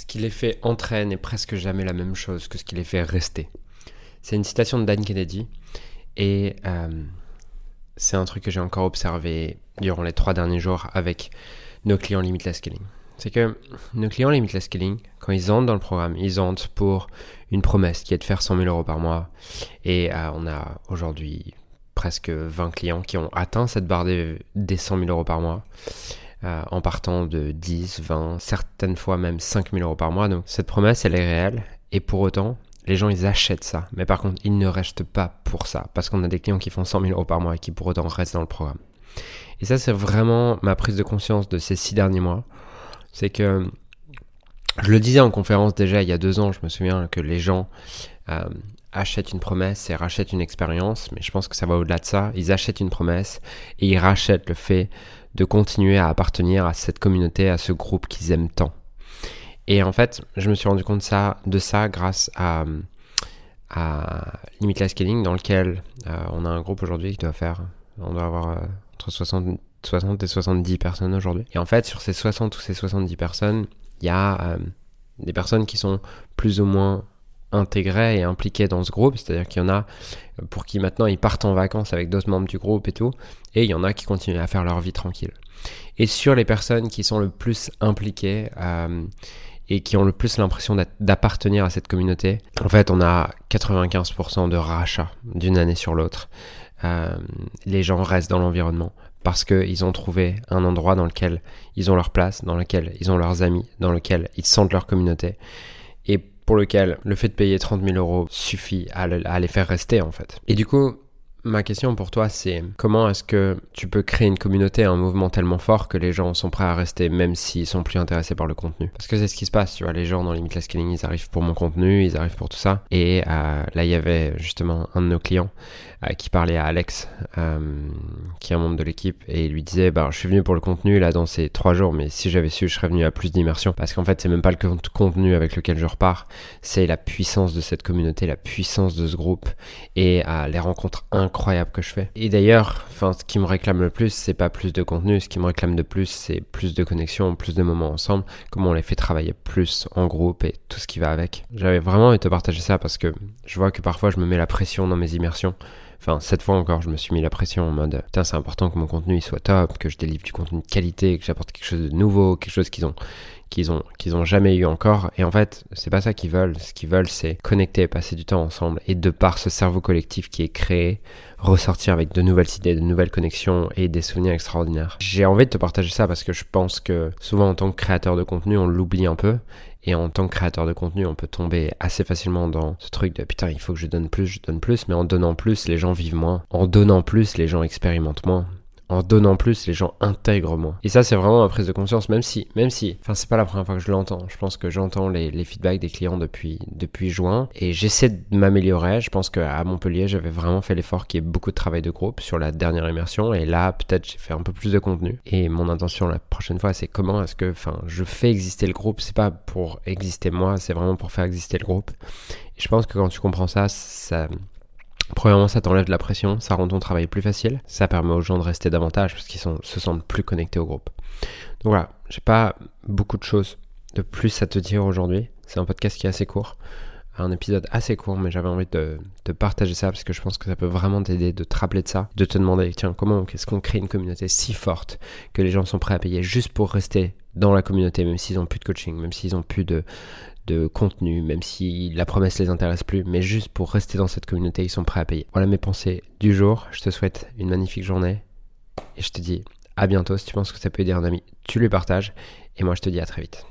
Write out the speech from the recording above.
ce qui les fait entrer n'est presque jamais la même chose que ce qui les fait rester. C'est une citation de Dan Kennedy et euh, c'est un truc que j'ai encore observé durant les trois derniers jours avec nos clients Limitless Scaling. C'est que nos clients Limitless Scaling, quand ils entrent dans le programme, ils entrent pour une promesse qui est de faire 100 000 euros par mois. Et euh, on a aujourd'hui presque 20 clients qui ont atteint cette barre des, 100 000 euros par mois. Euh, en partant de 10, 20, certaines fois même 5 000 euros par mois. Donc cette promesse, elle est réelle. Et pour autant, les gens, ils achètent ça. Mais par contre, ils ne restent pas pour ça. Parce qu'on a des clients qui font 100 000 euros par mois et qui pour autant restent dans le programme. Et ça, c'est vraiment ma prise de conscience de ces six derniers mois. C'est que, je le disais en conférence déjà il y a deux ans, je me souviens que les gens euh, achètent une promesse et rachètent une expérience. Mais je pense que ça va au-delà de ça. Ils achètent une promesse et ils rachètent le fait de continuer à appartenir à cette communauté, à ce groupe qu'ils aiment tant. Et en fait, je me suis rendu compte de ça, grâce à, à Limitless Scaling, dans lequel euh, on a un groupe aujourd'hui qui doit faire, on doit avoir euh, entre 60, 60 et 70 personnes aujourd'hui. Et en fait, sur ces 60 ou ces 70 personnes, il y a euh, des personnes qui sont plus ou moins intégrées et impliquées dans ce groupe, c'est-à-dire qu'il y en a pour qui maintenant ils partent en vacances avec d'autres membres du groupe et tout, et il y en a qui continuent à faire leur vie tranquille. Et sur les personnes qui sont le plus impliquées euh, et qui ont le plus l'impression d'appartenir à cette communauté, en fait on a 95% de rachats d'une année sur l'autre. Euh, les gens restent dans l'environnement parce qu'ils ont trouvé un endroit dans lequel ils ont leur place, dans lequel ils ont leurs amis, dans lequel ils sentent leur communauté, pour lequel le fait de payer 30 000 euros suffit à, les faire rester en fait. Et du coup, Ma question pour toi, c'est comment est-ce que tu peux créer une communauté, un mouvement tellement fort que les gens sont prêts à rester même s'ils sont plus intéressés par le contenu? Parce que c'est ce qui se passe, tu vois, les gens dans Limitless Scaling, ils arrivent pour mon contenu, ils arrivent pour tout ça. Et euh, là, il y avait justement un de nos clients euh, qui parlait à Alex, euh, qui est un membre de l'équipe, et il lui disait, bah, je suis venu pour le contenu là dans ces trois jours, mais si j'avais su, je serais venu à plus d'immersion. Parce qu'en fait, c'est même pas le contenu avec lequel je repars, c'est la puissance de cette communauté, la puissance de ce groupe et les rencontres incroyables que je fais. Et d'ailleurs, enfin, ce qui me réclame le plus, c'est pas plus de contenu, ce qui me réclame de plus, c'est plus de connexion, plus de moments ensemble, comment on les fait travailler plus en groupe et tout ce qui va avec. J'avais vraiment envie de te partager ça parce que je vois que parfois je me mets la pression dans mes immersions Enfin, cette fois encore, je me suis mis la pression en mode, putain, c'est important que mon contenu il soit top, que je délivre du contenu de qualité, que j'apporte quelque chose de nouveau, quelque chose qu'ils ont, qu'ils ont, qu'ils ont jamais eu encore. Et en fait, c'est pas ça qu'ils veulent. Ce qu'ils veulent, c'est connecter, passer du temps ensemble. Et de par ce cerveau collectif qui est créé, ressortir avec de nouvelles idées, de nouvelles connexions et des souvenirs extraordinaires. J'ai envie de te partager ça parce que je pense que souvent en tant que créateur de contenu, on l'oublie un peu. Et en tant que créateur de contenu, on peut tomber assez facilement dans ce truc de putain, il faut que je donne plus, je donne plus, mais en donnant plus, les gens vivent moins. En donnant plus, les gens expérimentent moins en donnant plus, les gens intègrent moins. Et ça, c'est vraiment ma prise de conscience, même si, même si, enfin, c'est pas la première fois que je l'entends. Je pense que j'entends les, les, feedbacks des clients depuis, depuis juin et j'essaie de m'améliorer. Je pense qu'à Montpellier, j'avais vraiment fait l'effort qu'il y ait beaucoup de travail de groupe sur la dernière immersion et là, peut-être, j'ai fait un peu plus de contenu. Et mon intention la prochaine fois, c'est comment est-ce que, enfin, je fais exister le groupe. C'est pas pour exister moi, c'est vraiment pour faire exister le groupe. Et je pense que quand tu comprends ça, ça, Premièrement, ça t'enlève de la pression, ça rend ton travail plus facile, ça permet aux gens de rester davantage parce qu'ils se sentent plus connectés au groupe. Donc voilà, j'ai pas beaucoup de choses de plus à te dire aujourd'hui. C'est un podcast qui est assez court, un épisode assez court, mais j'avais envie de, de, partager ça parce que je pense que ça peut vraiment t'aider de te rappeler de ça, de te demander tiens comment est-ce qu'on crée une communauté si forte que les gens sont prêts à payer juste pour rester dans la communauté, même s'ils ont plus de coaching, même s'ils ont plus de, de contenu, même si la promesse les intéresse plus, mais juste pour rester dans cette communauté, ils sont prêts à payer. Voilà mes pensées du jour. Je te souhaite une magnifique journée et je te dis à bientôt. Si tu penses que ça peut aider un ami, tu lui partages et moi je te dis à très vite.